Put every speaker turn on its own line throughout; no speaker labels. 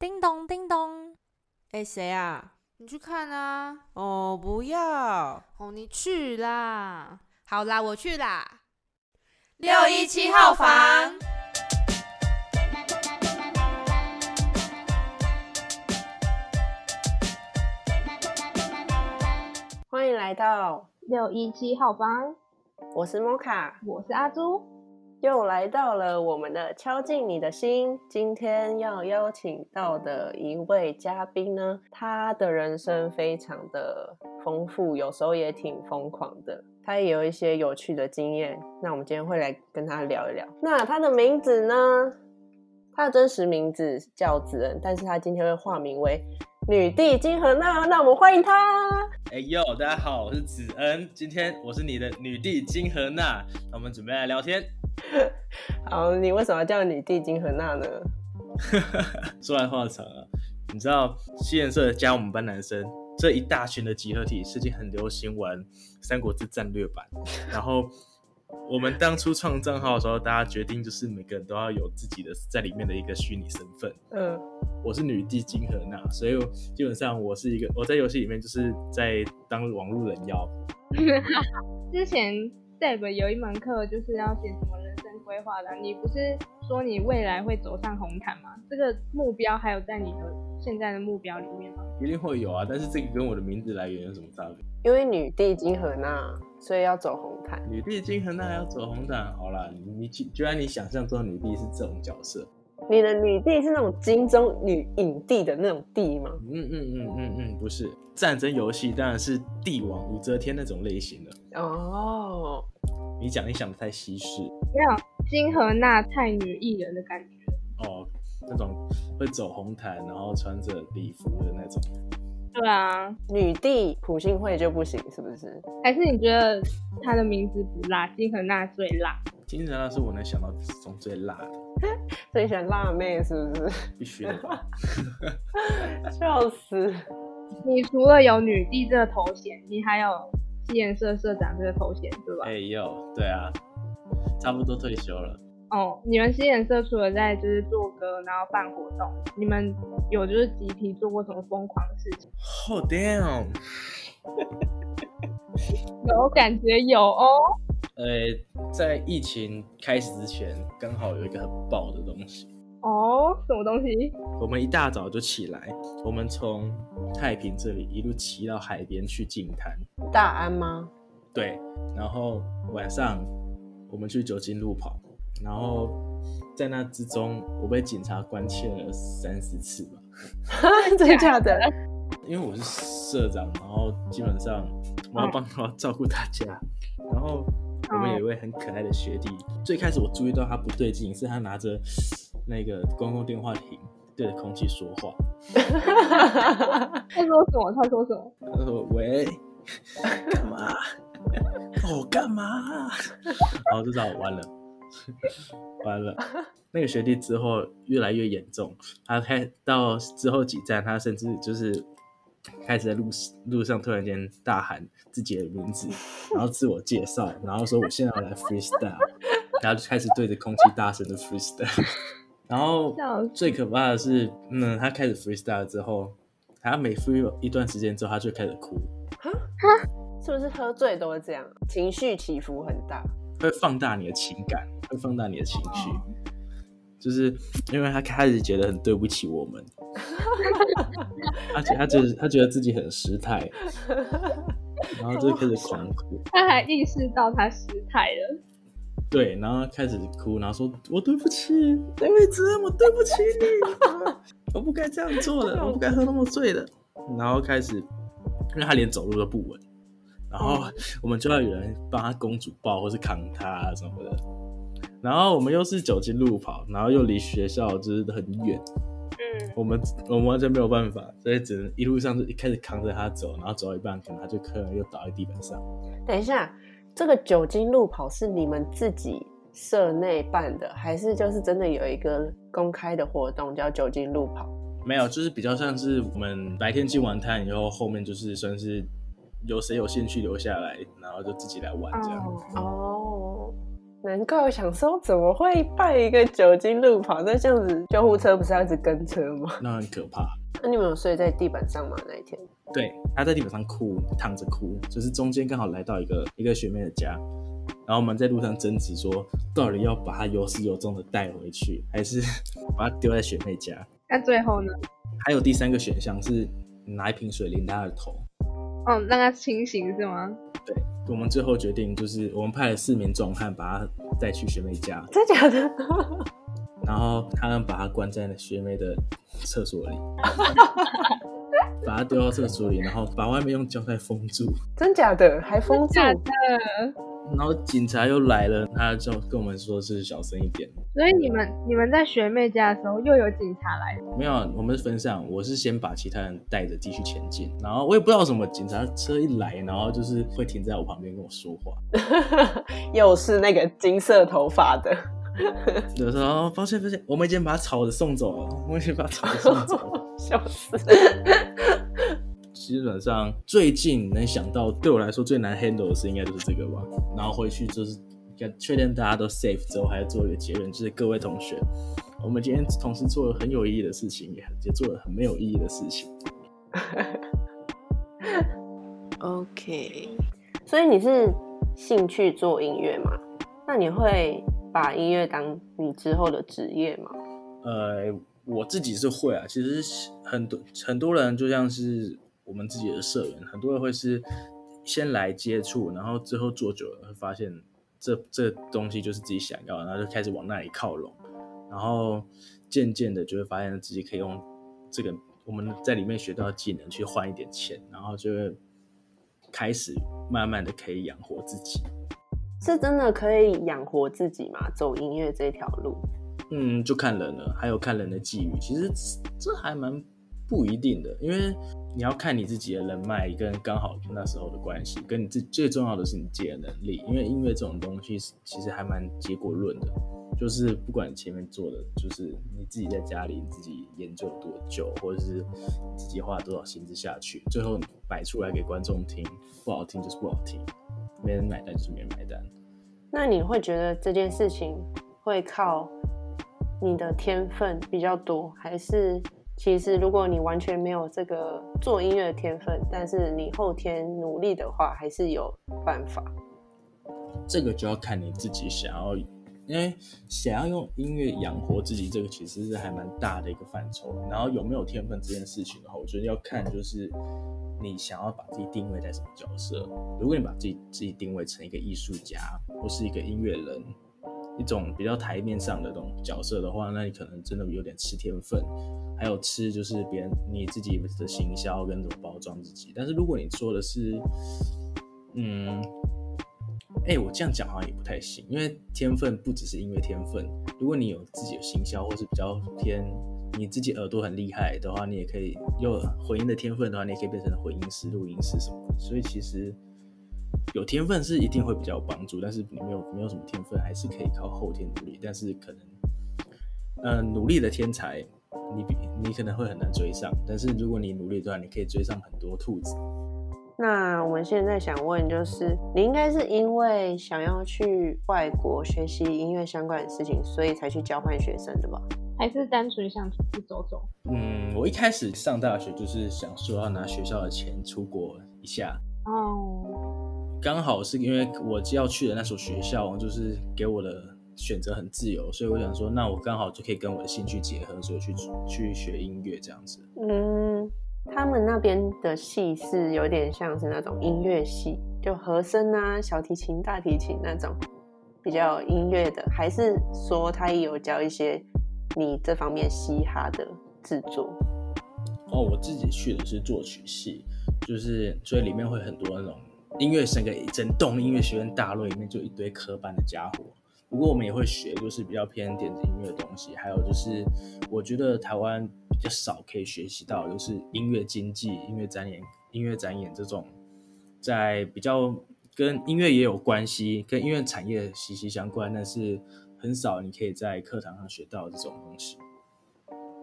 叮咚叮咚，
哎，谁啊？
你去看啊！
哦，不要！
哦，你去啦！
好啦，我去啦。
六一七号房，
欢迎来到
六一七号房，
我是摩卡，
我是阿朱，
又来到了我们的敲进你的心。今天要邀请到的一位嘉宾呢，他的人生非常的丰富，有时候也挺疯狂的。他也有一些有趣的经验，那我们今天会来跟他聊一聊。那他的名字呢？他的真实名字叫子恩，但是他今天会化名为女帝金荷娜。那我们欢迎他。
哎呦，大家好，我是子恩，今天我是你的女帝金荷娜，那我们准备来聊天。
好，你为什么要叫女帝金荷娜呢？
说来话长啊，你知道西颜社加我们班男生这一大群的集合体，最近很流行玩《三国志战略版》，然后我们当初创账号的时候，大家决定就是每个人都要有自己的在里面的一个虚拟身份。
嗯，
我是女帝金荷娜，所以基本上我是一个我在游戏里面就是在当网络人妖。
之前 Deb 有一门课就是要写什么规划的，你不是说你未来会走上红毯吗？这个目标还有在你的现在的目标里面吗？
一定会有啊，但是这个跟我的名字来源有什么差别？
因为女帝金荷娜，所以要走红毯。
女帝金荷娜要走红毯，好啦，你你居然你想象中的女帝是这种角色？
你的女帝是那种金钟女影帝的那种帝吗？
嗯嗯嗯嗯嗯，不是，战争游戏当然是帝王武则天那种类型的。
哦，
你讲你想的太西式
没有金荷娜太女艺人的感觉。
哦，那种会走红毯，然后穿着礼服的那种。
对啊，
女帝朴信惠就不行，是不是？
还是你觉得她的名字不辣，金荷娜最辣？
金荷娜是我能想到中最辣的，
所以喜欢辣妹是不是？
必须的吧？
笑死！
你除了有女帝这个头衔，你还有西颜社社长这个头衔，对吧？
哎有，对啊，差不多退休了。
哦，你们西颜社除了在就是做歌，然后办活动，你们有就是集体做过什么疯狂的事情
？Oh damn！
有感觉有哦。
呃，在疫情开始之前，刚好有一个很爆的东西。
哦，什么东西？
我们一大早就起来，我们从太平这里一路骑到海边去净滩。
大安吗？
对，然后晚上我们去酒精路跑，然后在那之中，我被警察关切了三四次吧。
真的假的？
因为我是社长，然后基本上我要帮他照顾大家，然后我们有一位很可爱的学弟，最开始我注意到他不对劲，是他拿着那个公共电话亭对着空气说话，
他说什么？他说什么？
他说：“喂，干嘛？哦，干嘛？”然后就知道完了，完了。那个学弟之后越来越严重，他开到之后几站，他甚至就是开始在路路上突然间大喊自己的名字，然后自我介绍，然后说我现在要来 freestyle，然后就开始对着空气大声的 freestyle。然后最可怕的是，嗯，他开始 freestyle 之后，他每 free 一段时间之后，他就开始哭，
是不是喝醉都会这样？情绪起伏很大。
会放大你的情感，会放大你的情绪。就是 因为他开始觉得很对不起我们，而且他觉得他觉得自己很失态，然后就开始狂哭，
他还意识到他失态了。
对，然后开始哭，然后说：“我对不起，对不起，我对不起你，我不该这样做的，我不该喝那么醉的。”然后开始，因为他连走路都不稳，然后我们就要有人帮他公主抱或是扛他啊什么的。然后我们又是酒精路跑，然后又离学校就是很远，
嗯，
我们我们完全没有办法，所以只能一路上就一开始扛着他走，然后走到一半，可能他就可能又倒在地板上。
等一下，这个酒精路跑是你们自己社内办的，还是就是真的有一个公开的活动叫酒精路跑？
没有，就是比较像是我们白天进完摊以后，后面就是算是有谁有兴趣留下来，然后就自己来玩这样。
哦，难怪我想说，怎么会办一个酒精路跑？那这样子，救护车不是要一直跟车吗？
那很可怕。
那你们有睡在地板上吗？那一天？
对，他在地板上哭，躺着哭，就是中间刚好来到一个一个学妹的家，然后我们在路上争执说，到底要把他有始有终的带回去，还是 把他丢在学妹家？
那最后呢？
还有第三个选项是拿一瓶水淋他的头。
哦，让他清醒是吗？
对，我们最后决定就是我们派了四名壮汉把他带去学妹家，
真假的？
然后他们把他关在了学妹的厕所里，把他丢到厕所里，然后把外面用胶带封住，
真假的？还封住？
假的。
然后警察又来了，他就跟我们说是小声一点。
所以你们你们在学妹家的时候又有警察来？
没有，我们是分散，我是先把其他人带着继续前进，然后我也不知道什么，警察车一来，然后就是会停在我旁边跟我说话，
又是那个金色头发的。
有时候抱歉抱歉，我们已经把草的送走了，我们已经把草的送走了，
笑死。
基本上最近能想到对我来说最难 handle 的事，应该就是这个吧。然后回去就是确定大家都 safe 之后，还要做一个结论，就是各位同学，我们今天同时做了很有意义的事情，也也做了很没有意义的事情。
OK，所以你是兴趣做音乐吗？那你会把音乐当你之后的职业吗？
呃，我自己是会啊，其实很多很多人就像是我们自己的社员，很多人会是先来接触，然后之后做久了会发现这这东西就是自己想要的，然后就开始往那里靠拢，然后渐渐的就会发现自己可以用这个我们在里面学到的技能去换一点钱，然后就会开始慢慢的可以养活自己。
是真的可以养活自己吗？走音乐这条路？
嗯，就看人了，还有看人的际遇。其实这还蛮不一定的，因为你要看你自己的人脉跟刚好那时候的关系，跟你自最重要的是你自己的能力。因为音乐这种东西其实还蛮结果论的，就是不管前面做的，就是你自己在家里自己研究多久，或者是自己花多少心思下去，最后摆出来给观众听，不好听就是不好听，没人买单就是没人买单。
那你会觉得这件事情会靠你的天分比较多，还是其实如果你完全没有这个做音乐的天分，但是你后天努力的话，还是有办法？
这个就要看你自己想要，因为想要用音乐养活自己，这个其实是还蛮大的一个范畴。然后有没有天分这件事情的话，我觉得要看就是你想要把自己定位在什么角色。如果你把自己自己定位成一个艺术家或是一个音乐人，一种比较台面上的这种角色的话，那你可能真的有点吃天分，还有吃就是别人你自己的行销跟怎么包装自己。但是如果你说的是，嗯。哎、我这样讲好像也不太行，因为天分不只是音乐天分。如果你有自己的行销，或是比较偏你自己耳朵很厉害的话，你也可以有混音的天分的话，你也可以变成混音师、录音师什么的。所以其实有天分是一定会比较有帮助，但是你没有没有什么天分，还是可以靠后天努力。但是可能，呃，努力的天才，你比你可能会很难追上。但是如果你努力的话，你可以追上很多兔子。
那我们现在想问，就是你应该是因为想要去外国学习音乐相关的事情，所以才去交换学生的吧？
还是单纯想出去走走？
嗯，我一开始上大学就是想说要拿学校的钱出国一下，
哦，
刚好是因为我要去的那所学校就是给我的选择很自由，所以我想说，那我刚好就可以跟我的兴趣结合，所以去去学音乐这样子。
嗯，他们那边的系是有点像是那种音乐系，就和声啊、小提琴、大提琴那种比较音乐的，还是说他也有教一些你这方面嘻哈的制作？
哦，我自己去的是作曲系，就是所以里面会很多那种音乐整个整栋音乐学院大楼里面就一堆科班的家伙。不过我们也会学，就是比较偏电子音乐的东西，还有就是我觉得台湾比较少可以学习到，就是音乐经济、音乐展演、音乐展演这种，在比较跟音乐也有关系，跟音乐产业息息相关，但是很少你可以在课堂上学到这种东西。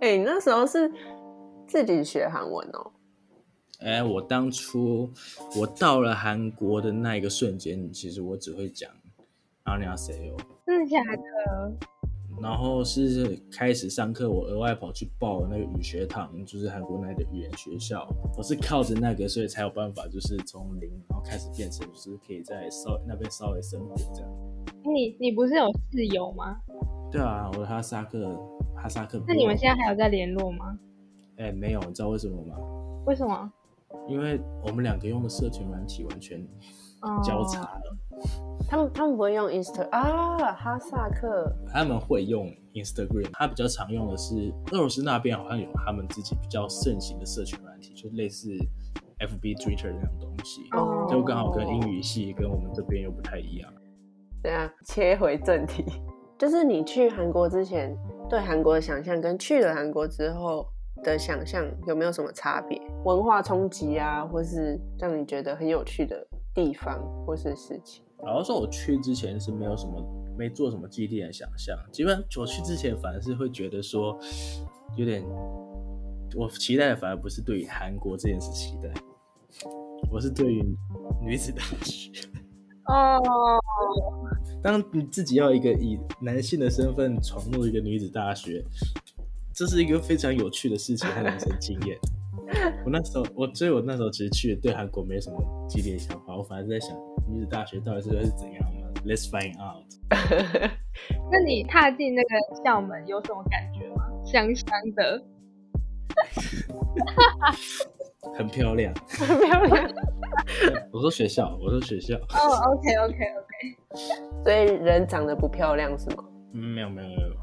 哎、你那时候是自己学韩文哦？
哎，我当初我到了韩国的那一个瞬间，其实我只会讲然后你要 say 哦，
真的假的？
然后是开始上课，我额外跑去报那个语学堂，就是韩国那的语言学校。我是靠着那个，所以才有办法，就是从零然后开始变成，就是可以在稍那边稍微生活这样。
你你不是有室友吗？
对啊，我的哈萨克哈萨克。
那你们现在还有在联络吗？
哎，没有，你知道为什么吗？
为什么？
因为我们两个用的社群软体完全交叉了。
他们他们不会用 Insta 啊，哈萨克
他们会用 Instagram，他比较常用的是俄罗斯那边好像有他们自己比较盛行的社群软体，就类似 FB、Twitter 那种东西，就刚好跟英语系跟我们这边又不太一样。
对啊，切回正题，就是你去韩国之前对韩国的想象跟去了韩国之后的想象有没有什么差别？文化冲击啊，或是让你觉得很有趣的地方或是事情？
老实说，我去之前是没有什么，没做什么基地的想象。基本上我去之前，反而是会觉得说，有点，我期待的反而不是对于韩国这件事期待，我是对于女子大学。
哦，
当你自己要一个以男性的身份闯入一个女子大学，这是一个非常有趣的事情和人生经验。我那时候，我所以，我那时候其实去对韩国没什么激烈的想法，我反而是在想女子大学到底是会是怎样呢？Let's find out。
那你踏进那个校门有什么感觉吗？香香的，
很漂亮，
很漂亮。
我说学校，我说学校。
哦，OK OK OK。
所以人长得不漂亮是吗？
嗯，没有没有没有。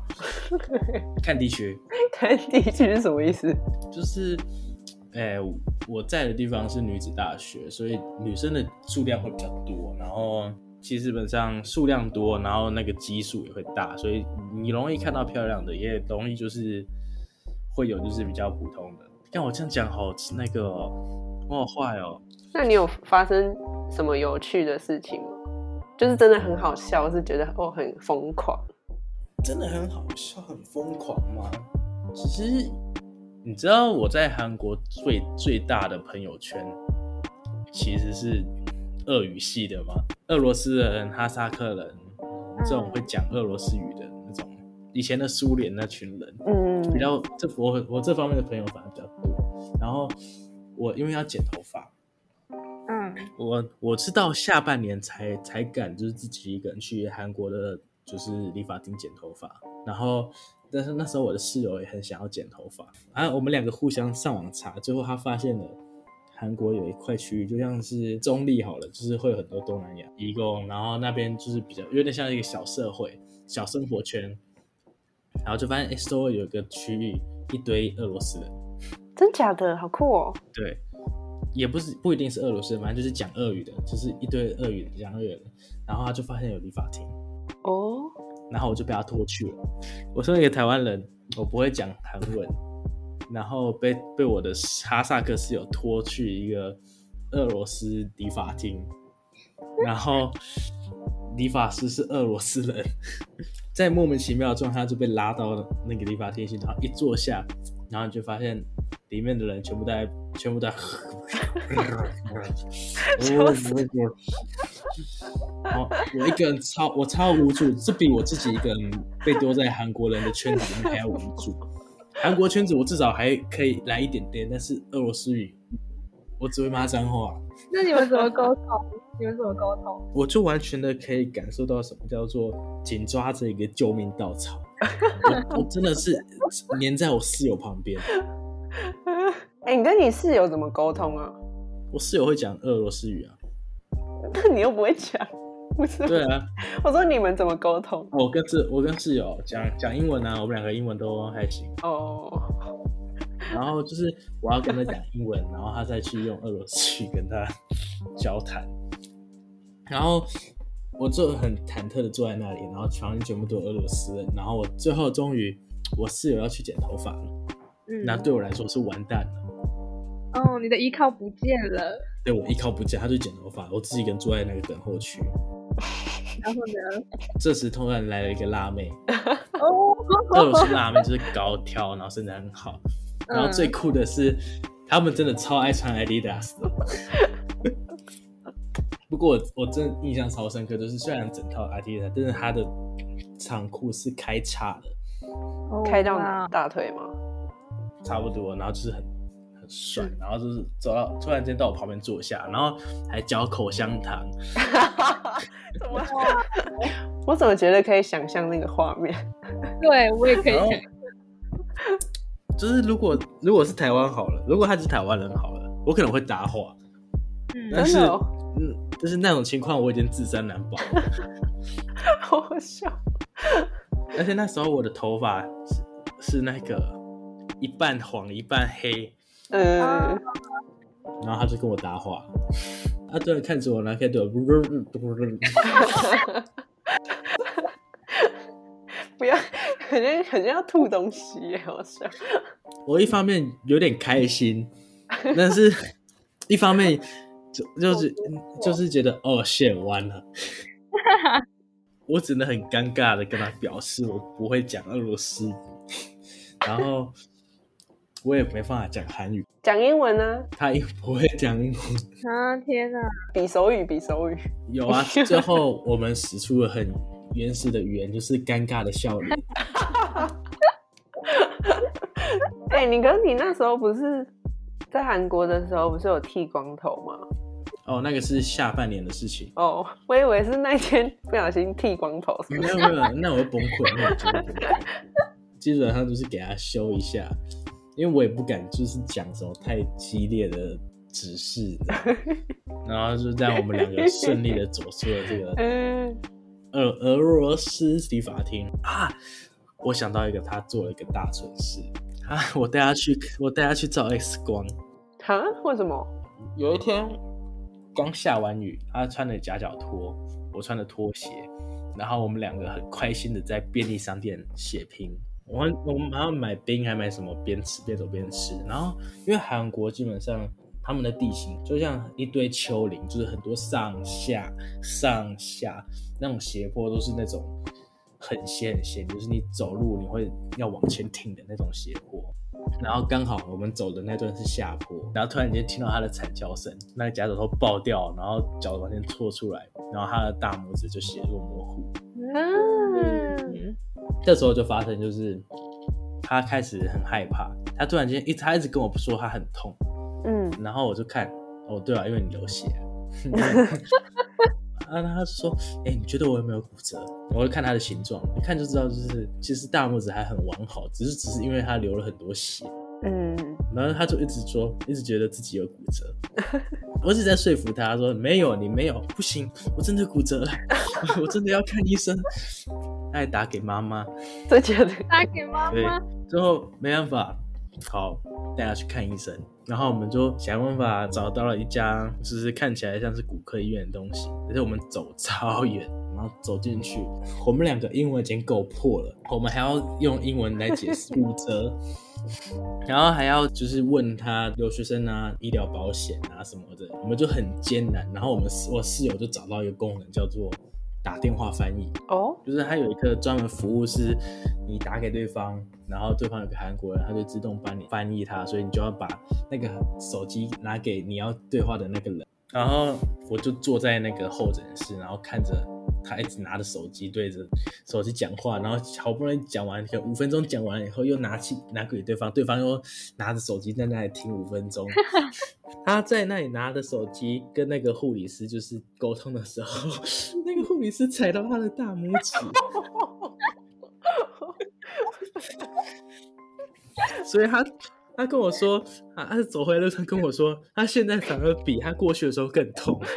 看地区，
看地区是什么意思？
就是，哎，我在的地方是女子大学，所以女生的数量会比较多。然后，其实基本上数量多，然后那个基数也会大，所以你容易看到漂亮的，也容易就是会有就是比较普通的。但我这样讲好那个，我好坏哦。
那你有发生什么有趣的事情吗？就是真的很好笑，是觉得哦很疯狂。
真的很好笑，很疯狂吗？其实你知道我在韩国最最大的朋友圈其实是俄语系的吗？俄罗斯人、哈萨克人这种会讲俄罗斯语的那种，以前的苏联那群人，嗯，比较这我我这方面的朋友反而比较多。然后我因为要剪头发，嗯，我我是到下半年才才敢就是自己一个人去韩国的。就是理发厅剪头发，然后，但是那时候我的室友也很想要剪头发，啊，我们两个互相上网查，最后他发现了韩国有一块区域，就像是中立好了，就是会有很多东南亚移工，然后那边就是比较有点像一个小社会、小生活圈，然后就发现哎，周围有一个区域一堆俄罗斯人，
真假的好酷哦。
对，也不是不一定是俄罗斯，反正就是讲俄语的，就是一堆俄语讲俄语的，然后他就发现有理发厅。哦，然后我就被他拖去了。我身为一个台湾人，我不会讲韩文，然后被被我的哈萨克室友拖去一个俄罗斯理发厅，然后理发师是俄罗斯人，在莫名其妙的状态就被拉到那个理发厅去，然后一坐下，然后你就发现里面的人全部在全部在。然后我一个人超我超无助，这比我自己一个人被丢在韩国人的圈子里面还要无助。韩国圈子我至少还可以来一点点，但是俄罗斯语我只会骂脏话。
那你们怎么沟通？你们怎么沟通？
我就完全的可以感受到什么叫做紧抓着一个救命稻草。我真的是黏在我室友旁边。
哎，你跟你室友怎么沟通啊？
我室友会讲俄罗斯语啊。
但你又不会讲，不是？
对啊，
我说你们怎么沟通？
我跟室我跟室友讲讲英文啊，我们两个英文都还行哦。然后就是我要跟他讲英文，然后他再去用俄罗斯语跟他交谈。然后我就很忐忑的坐在那里，然后床上全部都是俄罗斯人。然后我最后终于，我室友要去剪头发了，那对我来说是完蛋了。
哦，你的依靠不见了。
对我依靠不见，他就剪头发，我自己一个人坐在那个等候区。
然后呢？
这时突然来了一个辣妹。哦。俄罗斯辣妹就是高挑，然后身材很好。然后最酷的是，他们真的超爱穿 Adidas 的。不过我我真的印象超深刻，就是虽然整套 Adidas，但是它的长裤是开叉的，
哦
开到大腿吗？
差不多，然后就是很很帅，然后就是走到突然间到我旁边坐下，然后还嚼口香糖，
怎么？我怎么觉得可以想象那个画面？
对我也可以想
就是如果如果是台湾好了，如果他是台湾人好了，我可能会搭话，
嗯。
但是嗯，就是那种情况我已经自身难保了，
好好笑。
而且那时候我的头发是是那个一半黄一半黑，
嗯，
然后他就跟我搭话，他突然看着我，然后开始对我，
不要，很像很像要吐东西耶，好笑。
我一方面有点开心，但是一方面就就是就是觉得哦，shit 完了，我只能很尴尬的跟他表示我不会讲俄罗斯语，然后我也没办法讲韩语，
讲英文呢？
他也不会讲英文。
啊天哪！
比手语，比手语。
有啊，最后我们使出了很原始的语言，就是尴尬的笑脸。
哎、你跟你那时候不是在韩国的时候，不是有剃光头吗？
哦，那个是下半年的事情。
哦，我以为是那天不小心剃光头，是不是？
没有没有，那我会崩溃，那我。基本上就是给他修一下，因为我也不敢就是讲什么太激烈的指示，然后就让我们两个顺利的走出了这个
嗯，
俄俄罗斯理发厅啊。我想到一个，他做了一个大蠢事啊！我带他去，我带他去照 X 光。
哈？为什么？
有一天刚下完雨，他穿的夹脚拖，我穿的拖鞋，然后我们两个很开心的在便利商店血拼。我们我们还要买冰还买什么，边吃边走边吃。然后因为韩国基本上他们的地形就像一堆丘陵，就是很多上下上下那种斜坡都是那种很斜很斜，就是你走路你会要往前挺的那种斜坡。然后刚好我们走的那段是下坡，然后突然间听到他的惨叫声，那个夹脚头爆掉，然后脚往前戳出来，然后他的大拇指就血肉模糊。
嗯，
这时候就发生就是他开始很害怕，他突然间一他一直跟我说他很痛，
嗯，
然后我就看哦对啊，因为你流血、啊。啊，他就说：“哎、你觉得我有没有骨折？”我就看他的形状，一看就知道，就是其实大拇指还很完好，只是只是因为他流了很多血。
嗯，
然后他就一直说，一直觉得自己有骨折。我一直在说服他说：“没有，你没有，不行，我真的骨折了，我真的要看医生。”他还打给妈妈，
这觉得
打给妈妈，，
最后没办法，好带他去看医生。然后我们就想办法找到了一家，就是看起来像是骨科医院的东西，而且我们走超远，然后走进去，我们两个英文已经够破了，我们还要用英文来解释 骨折，然后还要就是问他留学生啊、医疗保险啊什么的，我们就很艰难。然后我们我室友就找到一个功能叫做打电话翻译，
哦，
就是它有一个专门服务，是你打给对方，然后对方有个韩国人，他就自动帮你翻译他，所以你就要把那个手机拿给你要对话的那个人。然后我就坐在那个候诊室，然后看着他一直拿着手机对着手机讲话，然后好不容易讲完，五分钟讲完以后，又拿起拿给对方，对方又拿着手机在那里听五分钟。他在那里拿着手机跟那个护理师就是沟通的时候，那个护理师踩到他的大拇指，所以他他跟我说，啊他走回来路上跟我说，他现在反而比他过去的时候更痛。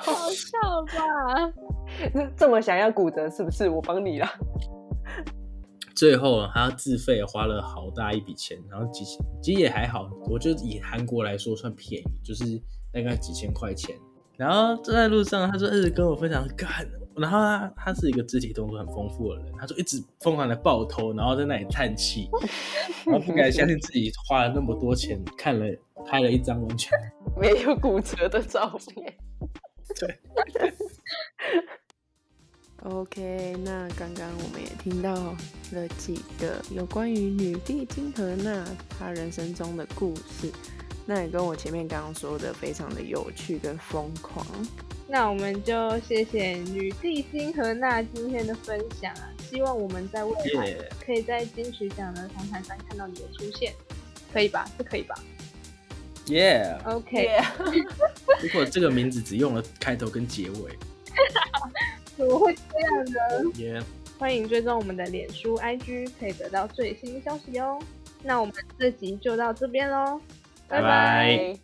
好笑吧？
这么想要骨折是不是？我帮你啦。
最后他自费花了好大一笔钱，然后几千，其实也还好，我觉得以韩国来说算便宜，就是大概几千块钱。然后坐在路上，他就一直跟我分享干，然后他他是一个肢体动作很丰富的人，他就一直疯狂的抱头，然后在那里叹气，然后不敢相信自己花了那么多钱看了拍了一张完全
没有骨折的照片。
对。
OK，那刚刚我们也听到了几个有关于女帝金荷娜她人生中的故事。那也跟我前面刚刚说的非常的有趣跟疯狂。
那我们就谢谢女帝金和娜今天的分享啊！希望我们在未来
耶！
可以在金曲奖的谈谈上看到你的出现，可以吧？是可以吧
耶
！？OK，
耶
如果这个名字只用了开头跟结尾，
怎么会这样呢？
耶！
欢迎追踪我们的脸书、IG，可以得到最新消息哦。那我们这集就到这边喽，
拜拜
拜